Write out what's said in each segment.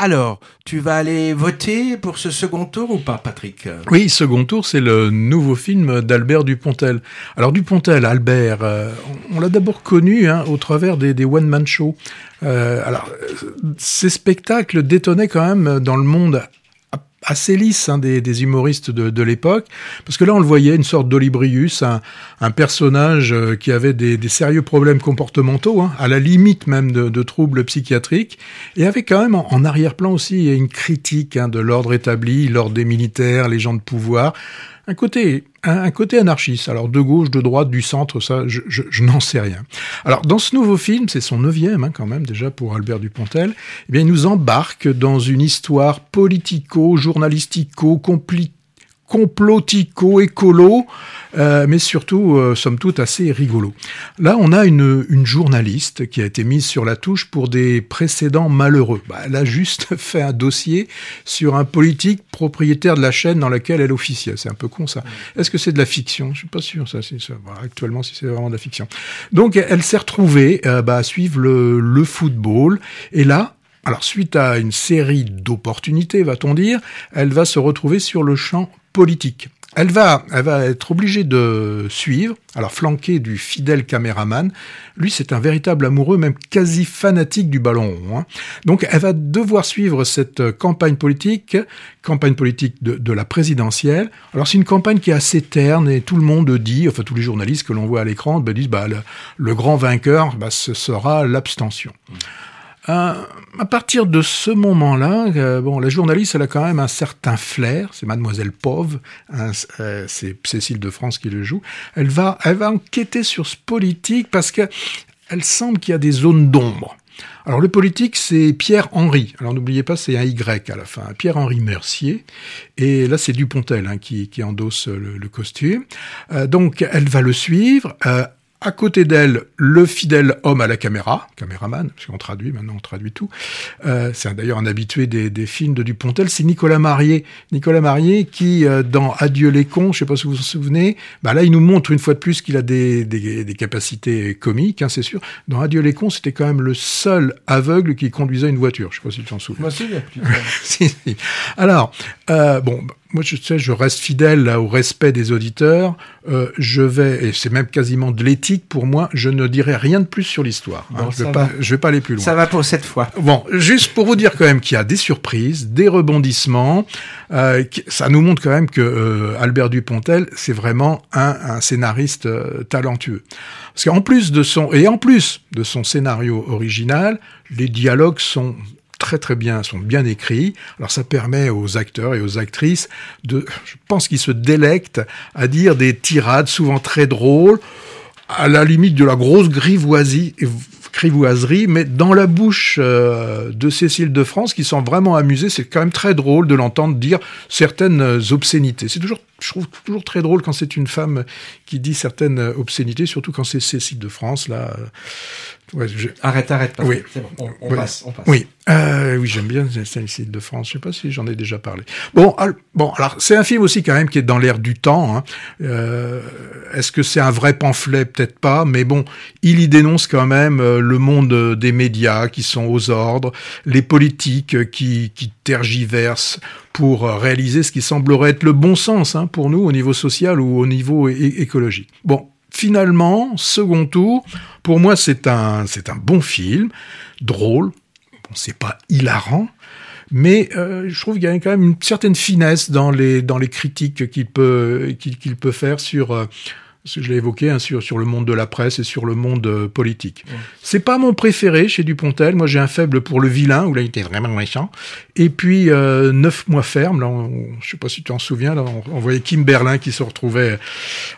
Alors, tu vas aller voter pour ce second tour ou pas, Patrick? Oui, second tour, c'est le nouveau film d'Albert Dupontel. Alors Dupontel, Albert, euh, on, l'a d'abord connu hein, au travers des, one-man shows. Euh, alors, ces spectacles détonnaient quand même dans le monde assez lisse hein, des, des, humoristes de, de l'époque, parce que là on le voyait, une sorte d'Olibrius, un, un, personnage euh, qui avait des, sérieux problèmes comportementaux, hein, à la limite même de, de, troubles psychiatriques, et avait quand même en, en arrière-plan aussi une critique hein, de l'ordre établi, l'ordre des militaires, les gens de pouvoir, un côté, un, côté anarchiste. Alors de gauche, de droite, du centre, ça, je, je, je n'en sais rien. Alors dans ce nouveau film, c'est son neuvième hein, quand même déjà pour Albert Dupontel. Eh bien, il nous embarque dans une histoire politico-journalistico compliquée complotico-écolo, euh, mais surtout, euh, somme toute, assez rigolo. Là, on a une, une, journaliste qui a été mise sur la touche pour des précédents malheureux. Bah, elle a juste fait un dossier sur un politique propriétaire de la chaîne dans laquelle elle officiait. C'est un peu con, ça. Est-ce que c'est de la fiction? Je suis pas sûr, ça. C'est ça. Voilà, actuellement, si c'est vraiment de la fiction. Donc, elle s'est retrouvée euh, bah, à suivre le, le football. Et là, alors, suite à une série d'opportunités, va-t-on dire, elle va se retrouver sur le champ politique. Elle va, elle va être obligée de suivre, alors flanquée du fidèle caméraman. Lui, c'est un véritable amoureux, même quasi fanatique du ballon. Hein. Donc, elle va devoir suivre cette campagne politique, campagne politique de, la présidentielle. Alors, c'est une campagne qui est assez terne et tout le monde dit, enfin tous les journalistes que l'on voit à l'écran, ben, disent, bah, le, grand vainqueur, bah, ce sera l'abstention. Euh, à partir de ce moment-là, euh, bon, la journaliste, a quand même un certain flair. C'est Mademoiselle Pove, hein, euh, c'est Cécile de France qui le joue. Elle va, elle va enquêter sur ce politique parce que elle semble qu'il y a des zones d'ombre. Alors le politique, c'est Pierre-Henri. Alors n'oubliez pas, c'est un Y à la fin. Pierre-Henri Mercier. Et là, c'est Dupontel hein, qui, endosse le, costume. Donc elle va le suivre. À côté d'elle, le fidèle homme à la caméra, caméraman, parce qu'on traduit maintenant, on traduit tout. Euh, c'est d'ailleurs un habitué des, des, films de Dupontel, c'est Nicolas Marié. Nicolas Marié qui, euh, dans Adieu les cons, je sais pas si vous vous souvenez, bah là il nous montre une fois de plus qu'il a des, des, des capacités comiques, hein, c'est sûr. Dans Adieu les cons, c'était quand même le seul aveugle qui conduisait une voiture. Je sais pas si tu t'en souviens. Moi aussi, il y a plus. si, si. Alors, euh, bon, moi, je sais, je reste fidèle là, au respect des auditeurs. Euh, je vais, et c'est même quasiment de l'éthique pour moi, je ne dirai rien de plus sur l'histoire. Hein. Bon, je ne vais, vais pas aller plus loin. Ça va pour cette fois. Bon, juste pour vous dire quand même qu'il y a des surprises, des rebondissements. Euh, ça nous montre quand même que euh, Albert Dupontel, c'est vraiment un, un scénariste euh, talentueux. Parce qu'en plus de son, et en plus de son scénario original, les dialogues sont très très bien, sont bien écrits. Alors ça permet aux acteurs et aux actrices de, je pense qu'ils se délectent à dire des tirades souvent très drôles, à la limite de la grosse grivoisie, grivoiserie, mais dans la bouche euh, de Cécile de France, qui sont vraiment amusée, c'est quand même très drôle de l'entendre dire certaines obscénités. C'est toujours, je trouve toujours très drôle quand c'est une femme qui dit certaines obscénités, surtout quand c'est Cécile de France, là. Ouais, je... Arrête, arrête, parce oui. c'est bon, on, passe, on passe. Oui, euh, oui, j'aime bien celle-ci de France. Je sais pas si j'en ai déjà parlé. Bon, al bon, alors c'est un film aussi quand même qui est dans l'air du temps. Hein. Euh, Est-ce que c'est un vrai pamphlet? Peut-être pas, mais bon, il y dénonce quand même euh, le monde des médias qui sont aux ordres, les politiques qui, qui tergiversent pour réaliser ce qui semblerait être le bon sens hein, pour nous au niveau social ou au niveau écologique. Bon, finalement, second tour, pour moi, c'est un, c'est un bon film, drôle. Bon, c'est pas hilarant, mais euh, je trouve qu'il y a quand même une certaine finesse dans les, dans les critiques qu'il peut, qu'il, qu'il peut faire sur. Euh, je l'ai évoqué hein, sur, sur le monde de la presse et sur le monde euh, politique. Ouais. C'est pas mon préféré chez Dupontel. Moi, j'ai un faible pour le vilain, où là, il était vraiment méchant. Et puis, euh, Neuf mois ferme, là, on, je sais pas si tu t'en souviens, là, on, on voyait Kim Berlin qui se retrouvait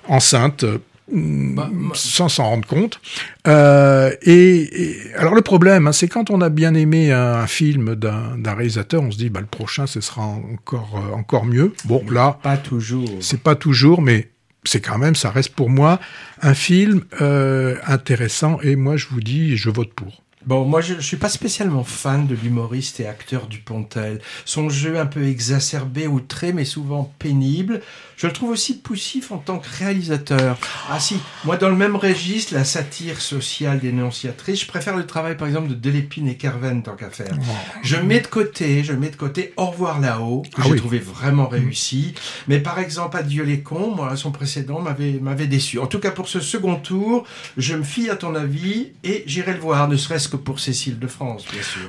enceinte bah, sans s'en rendre compte. Euh, et, et, alors le problème, hein, c'est quand on a bien aimé un, un film d'un réalisateur, on se dit bah le prochain ce sera encore euh, encore mieux. Bon là, pas toujours. C'est pas toujours, mais c'est quand même, ça reste pour moi un film euh, intéressant. Et moi je vous dis, je vote pour. Bon, moi, je ne suis pas spécialement fan de l'humoriste et acteur Dupontel. Son jeu un peu exacerbé, outré, mais souvent pénible. Je le trouve aussi poussif en tant que réalisateur. Ah si, moi, dans le même registre, la satire sociale dénonciatrice, je préfère le travail, par exemple, de Delépine et Kerven, tant qu'à faire. Je mets de côté, je mets de côté Au revoir là-haut, que Ah j'ai oui. trouvé vraiment réussi. Mais par exemple, Adieu les cons, moi, son précédent m'avait, m'avait déçu. En tout cas, pour ce second tour, je me fie à ton avis et j'irai le voir, ne serait-ce que pour Cécile de France, bien sûr.